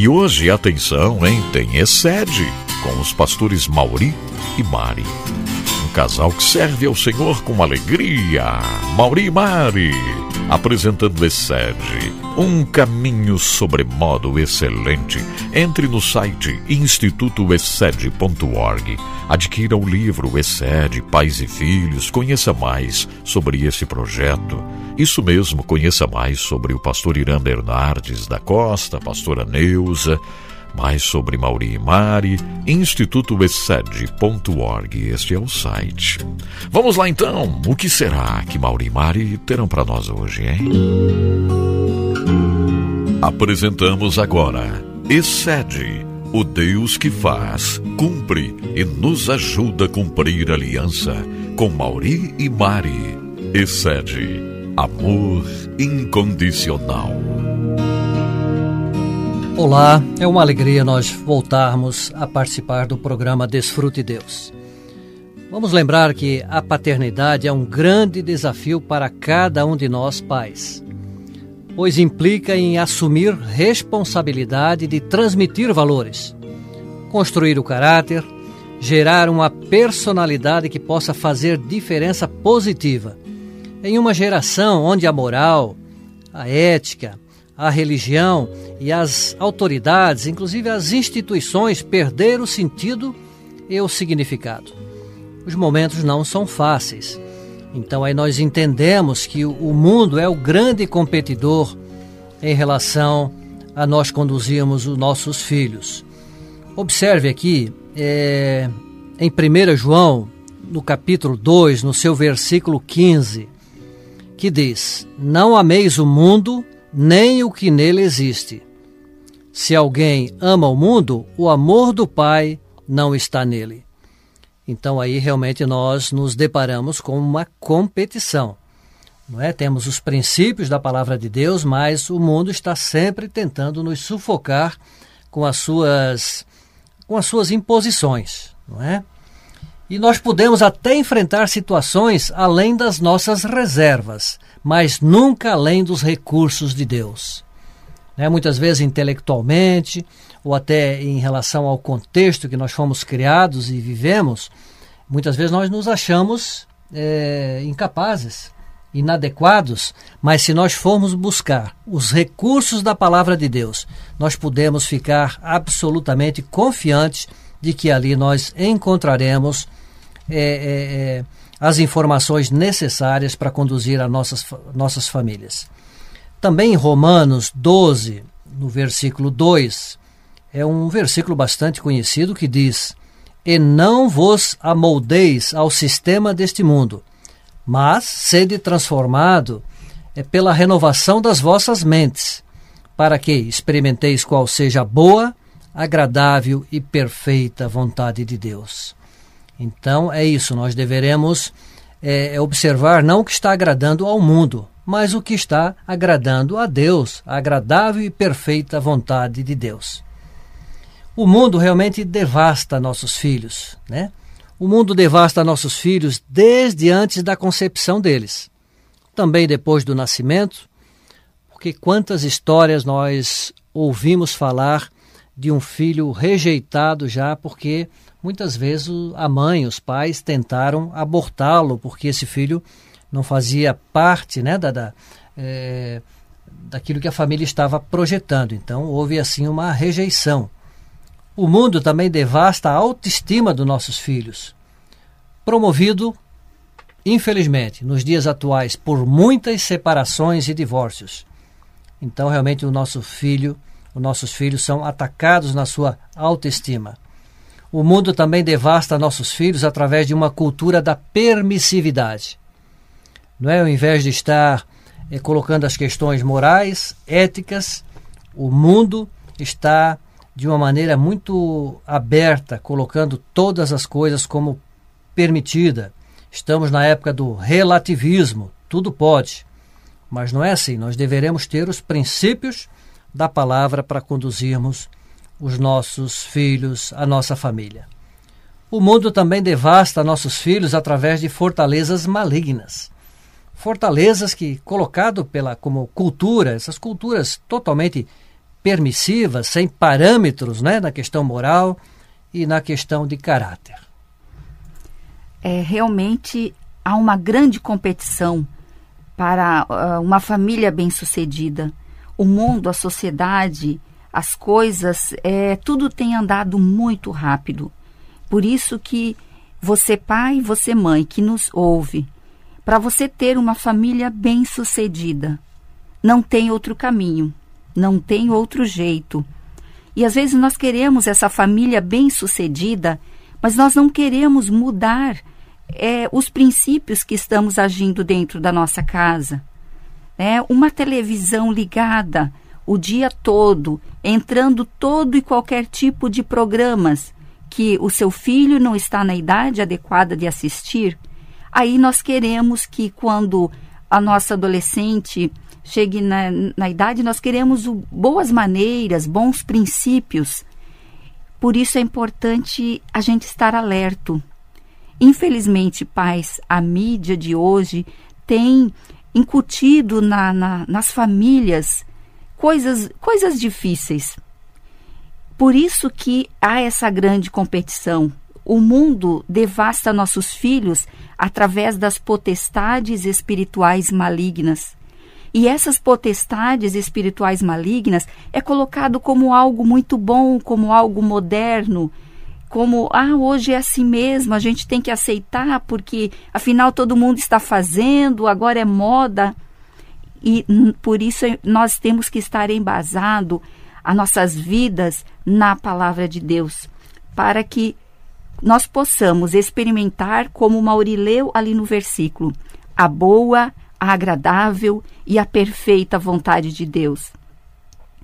E hoje, atenção, hein? Tem Excede com os pastores Mauri e Mari. Um casal que serve ao Senhor com alegria. Mauri e Mari apresentando Excede, um caminho sobremodo excelente. Entre no site institutoexcede.org. Adquira o livro Excede, Pais e Filhos. Conheça mais sobre esse projeto. Isso mesmo, conheça mais sobre o pastor Irã Bernardes da Costa, pastora Neuza mais sobre Mauri e Mari, institutoexcede.org. Este é o site. Vamos lá então. O que será que Mauri e Mari terão para nós hoje, hein? Apresentamos agora Excede, o Deus que faz, cumpre e nos ajuda a cumprir aliança com Mauri e Mari. Excede, amor incondicional. Olá, é uma alegria nós voltarmos a participar do programa Desfrute Deus. Vamos lembrar que a paternidade é um grande desafio para cada um de nós pais, pois implica em assumir responsabilidade de transmitir valores, construir o caráter, gerar uma personalidade que possa fazer diferença positiva em uma geração onde a moral, a ética, a religião e as autoridades, inclusive as instituições, perderam o sentido e o significado. Os momentos não são fáceis. Então aí nós entendemos que o mundo é o grande competidor em relação a nós conduzirmos os nossos filhos. Observe aqui, é, em 1 João, no capítulo 2, no seu versículo 15, que diz: Não ameis o mundo, nem o que nele existe. Se alguém ama o mundo, o amor do Pai não está nele. Então aí realmente nós nos deparamos com uma competição. Não é? Temos os princípios da palavra de Deus, mas o mundo está sempre tentando nos sufocar com as suas com as suas imposições, não é? E nós podemos até enfrentar situações além das nossas reservas, mas nunca além dos recursos de Deus. Né? Muitas vezes intelectualmente, ou até em relação ao contexto que nós fomos criados e vivemos, muitas vezes nós nos achamos é, incapazes, inadequados, mas se nós formos buscar os recursos da palavra de Deus, nós podemos ficar absolutamente confiantes de que ali nós encontraremos é, é, é, as informações necessárias para conduzir as nossas, nossas famílias. Também em Romanos 12, no versículo 2, é um versículo bastante conhecido que diz: E não vos amoldeis ao sistema deste mundo, mas sede transformado é pela renovação das vossas mentes, para que experimenteis qual seja a boa, agradável e perfeita vontade de Deus. Então é isso, nós deveremos é, é, observar não o que está agradando ao mundo, mas o que está agradando a Deus, a agradável e perfeita vontade de Deus. O mundo realmente devasta nossos filhos, né? O mundo devasta nossos filhos desde antes da concepção deles, também depois do nascimento, porque quantas histórias nós ouvimos falar de um filho rejeitado já porque muitas vezes a mãe, os pais tentaram abortá-lo porque esse filho não fazia parte né, da, da é, daquilo que a família estava projetando. Então houve assim uma rejeição. O mundo também devasta a autoestima dos nossos filhos, promovido, infelizmente, nos dias atuais, por muitas separações e divórcios. Então realmente o nosso filho, os nossos filhos são atacados na sua autoestima. O mundo também devasta nossos filhos através de uma cultura da permissividade. Não é? Ao invés de estar é, colocando as questões morais, éticas, o mundo está de uma maneira muito aberta, colocando todas as coisas como permitida. Estamos na época do relativismo, tudo pode. Mas não é assim, nós deveremos ter os princípios da palavra para conduzirmos os nossos filhos, a nossa família. O mundo também devasta nossos filhos através de fortalezas malignas. Fortalezas que, colocado pela como cultura, essas culturas totalmente permissivas, sem parâmetros né, na questão moral e na questão de caráter. É, realmente há uma grande competição para uh, uma família bem-sucedida. O mundo, a sociedade, as coisas, é, tudo tem andado muito rápido. Por isso que você pai, você mãe que nos ouve, para você ter uma família bem-sucedida, não tem outro caminho, não tem outro jeito. E às vezes nós queremos essa família bem-sucedida, mas nós não queremos mudar é, os princípios que estamos agindo dentro da nossa casa. É, uma televisão ligada o dia todo, entrando todo e qualquer tipo de programas que o seu filho não está na idade adequada de assistir, aí nós queremos que quando a nossa adolescente chegue na, na idade, nós queremos o, boas maneiras, bons princípios. Por isso é importante a gente estar alerto. Infelizmente, pais, a mídia de hoje tem incutido na, na, nas famílias coisas, coisas difíceis. Por isso que há essa grande competição. O mundo devasta nossos filhos através das potestades espirituais malignas. E essas potestades espirituais malignas é colocado como algo muito bom, como algo moderno, como ah, hoje é assim mesmo, a gente tem que aceitar porque afinal todo mundo está fazendo, agora é moda. E por isso nós temos que estar embasado as nossas vidas na palavra de Deus, para que nós possamos experimentar, como Mauri leu ali no versículo, a boa, a agradável e a perfeita vontade de Deus.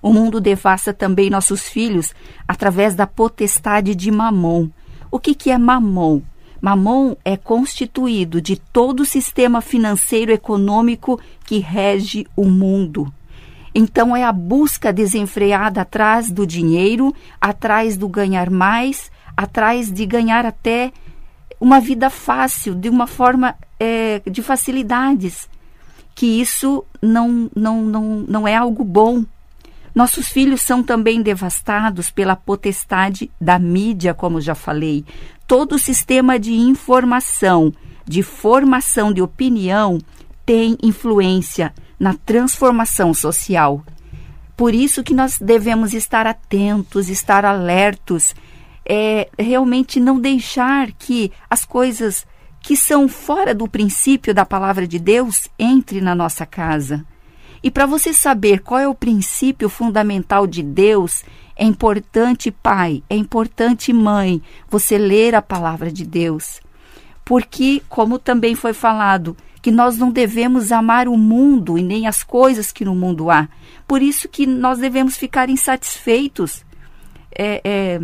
O mundo devasta também nossos filhos através da potestade de Mamon. O que, que é Mamon? Mamon é constituído de todo o sistema financeiro econômico que rege o mundo. Então é a busca desenfreada atrás do dinheiro, atrás do ganhar mais, atrás de ganhar até uma vida fácil, de uma forma é, de facilidades que isso não, não, não, não é algo bom. Nossos filhos são também devastados pela potestade da mídia, como já falei. Todo o sistema de informação, de formação de opinião, tem influência na transformação social. Por isso que nós devemos estar atentos, estar alertos, é, realmente não deixar que as coisas que são fora do princípio da palavra de Deus entre na nossa casa. E para você saber qual é o princípio fundamental de Deus, é importante, pai, é importante, mãe, você ler a palavra de Deus. Porque, como também foi falado, que nós não devemos amar o mundo e nem as coisas que no mundo há. Por isso que nós devemos ficar insatisfeitos. É, é,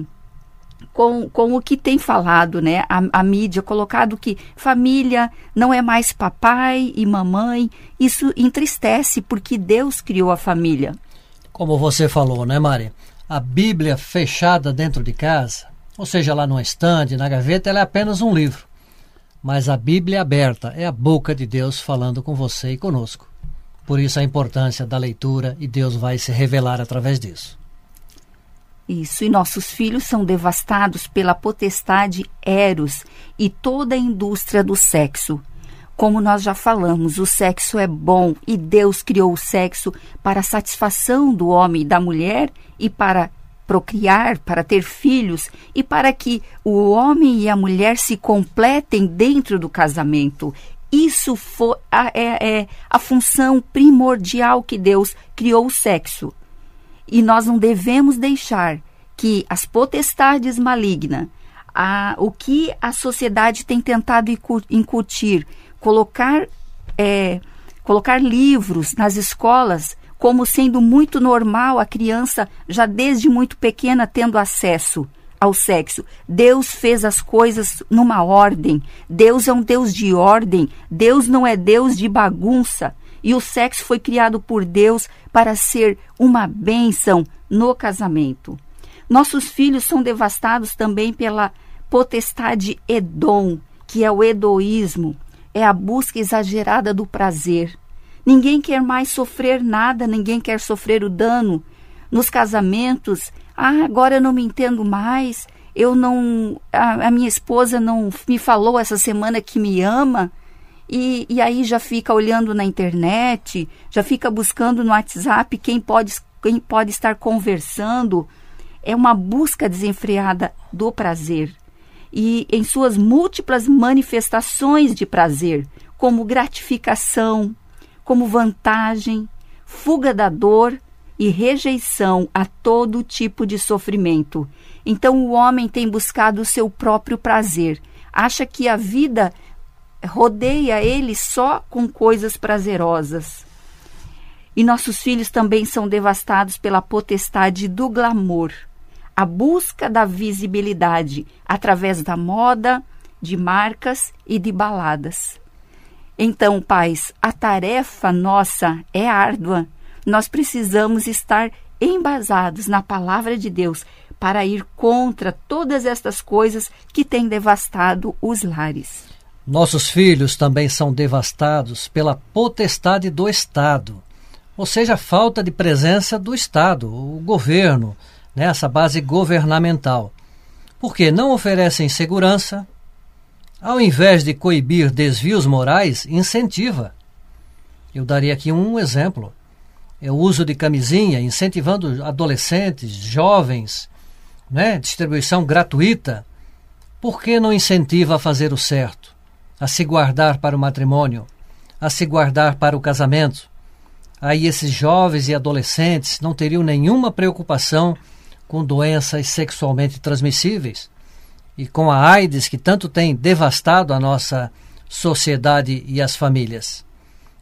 com, com o que tem falado, né? A, a, mídia, colocado que família não é mais papai e mamãe. Isso entristece porque Deus criou a família. Como você falou, né, Mari? A Bíblia fechada dentro de casa, ou seja, lá no estande, na gaveta, ela é apenas um livro. Mas a Bíblia aberta é a boca de Deus falando com você e conosco. Por isso a importância da leitura e Deus vai se revelar através disso. Isso, e nossos filhos são devastados pela potestade Eros e toda a indústria do sexo. Como nós já falamos, o sexo é bom e Deus criou o sexo para a satisfação do homem e da mulher e para procriar, para ter filhos e para que o homem e a mulher se completem dentro do casamento. Isso foi a, é, é a função primordial que Deus criou o sexo. E nós não devemos deixar que as potestades malignas, a, o que a sociedade tem tentado incutir, colocar, é, colocar livros nas escolas como sendo muito normal a criança, já desde muito pequena, tendo acesso ao sexo. Deus fez as coisas numa ordem. Deus é um Deus de ordem. Deus não é Deus de bagunça. E o sexo foi criado por Deus para ser uma bênção no casamento. Nossos filhos são devastados também pela potestade Edom, que é o edoísmo, é a busca exagerada do prazer. Ninguém quer mais sofrer nada, ninguém quer sofrer o dano. Nos casamentos, ah, agora eu não me entendo mais, eu não. A, a minha esposa não me falou essa semana que me ama. E, e aí já fica olhando na internet, já fica buscando no WhatsApp quem pode, quem pode estar conversando. É uma busca desenfreada do prazer. E em suas múltiplas manifestações de prazer, como gratificação, como vantagem, fuga da dor e rejeição a todo tipo de sofrimento. Então o homem tem buscado o seu próprio prazer, acha que a vida rodeia ele só com coisas prazerosas. E nossos filhos também são devastados pela potestade do glamour, a busca da visibilidade através da moda, de marcas e de baladas. Então, pais, a tarefa nossa é árdua. Nós precisamos estar embasados na palavra de Deus para ir contra todas estas coisas que têm devastado os lares. Nossos filhos também são devastados pela potestade do Estado, ou seja, a falta de presença do Estado, o governo, nessa base governamental, porque não oferecem segurança, ao invés de coibir desvios morais, incentiva. Eu daria aqui um exemplo. É o uso de camisinha, incentivando adolescentes, jovens, né? distribuição gratuita. Por que não incentiva a fazer o certo? A se guardar para o matrimônio, a se guardar para o casamento. Aí esses jovens e adolescentes não teriam nenhuma preocupação com doenças sexualmente transmissíveis e com a AIDS que tanto tem devastado a nossa sociedade e as famílias.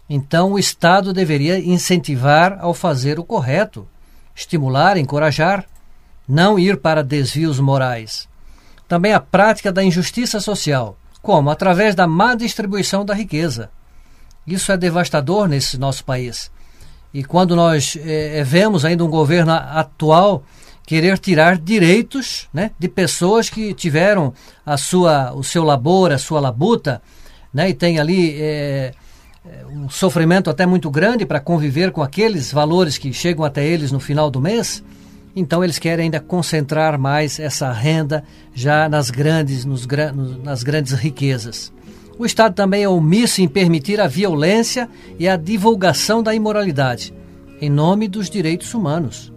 Então o Estado deveria incentivar ao fazer o correto, estimular, encorajar, não ir para desvios morais. Também a prática da injustiça social como? Através da má distribuição da riqueza. Isso é devastador nesse nosso país. E quando nós é, vemos ainda um governo atual querer tirar direitos né, de pessoas que tiveram a sua, o seu labor, a sua labuta, né, e tem ali é, um sofrimento até muito grande para conviver com aqueles valores que chegam até eles no final do mês, então eles querem ainda concentrar mais essa renda já nas grandes, nos, nas grandes riquezas. O Estado também é omisso em permitir a violência e a divulgação da imoralidade, em nome dos direitos humanos.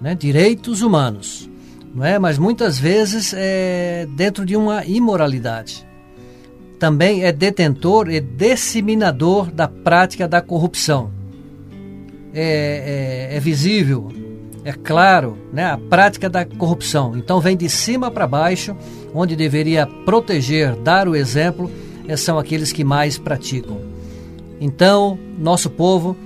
Né? Direitos humanos. Não é? Mas muitas vezes é dentro de uma imoralidade. Também é detentor e disseminador da prática da corrupção. É, é, é visível é claro, né, a prática da corrupção. Então vem de cima para baixo, onde deveria proteger, dar o exemplo, eh, são aqueles que mais praticam. Então, nosso povo,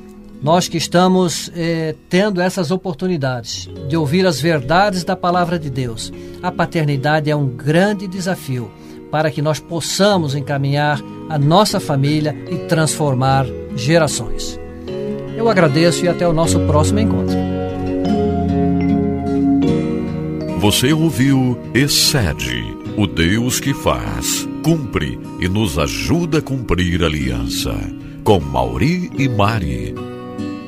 nós que estamos eh, tendo essas oportunidades de ouvir as verdades da palavra de Deus, a paternidade é um grande desafio para que nós possamos encaminhar a nossa família e transformar gerações. Eu agradeço e até o nosso próximo encontro. Você ouviu Excede, o Deus que faz, cumpre e nos ajuda a cumprir a aliança. Com Mauri e Mari.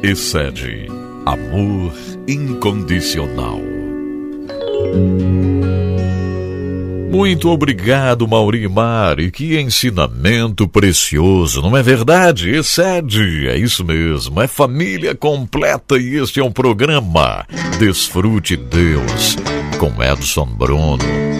Excede, amor incondicional. Muito obrigado, Mauri e Mari. Que ensinamento precioso, não é verdade? Excede, é isso mesmo. É família completa e este é um programa Desfrute Deus com Edson Bruno.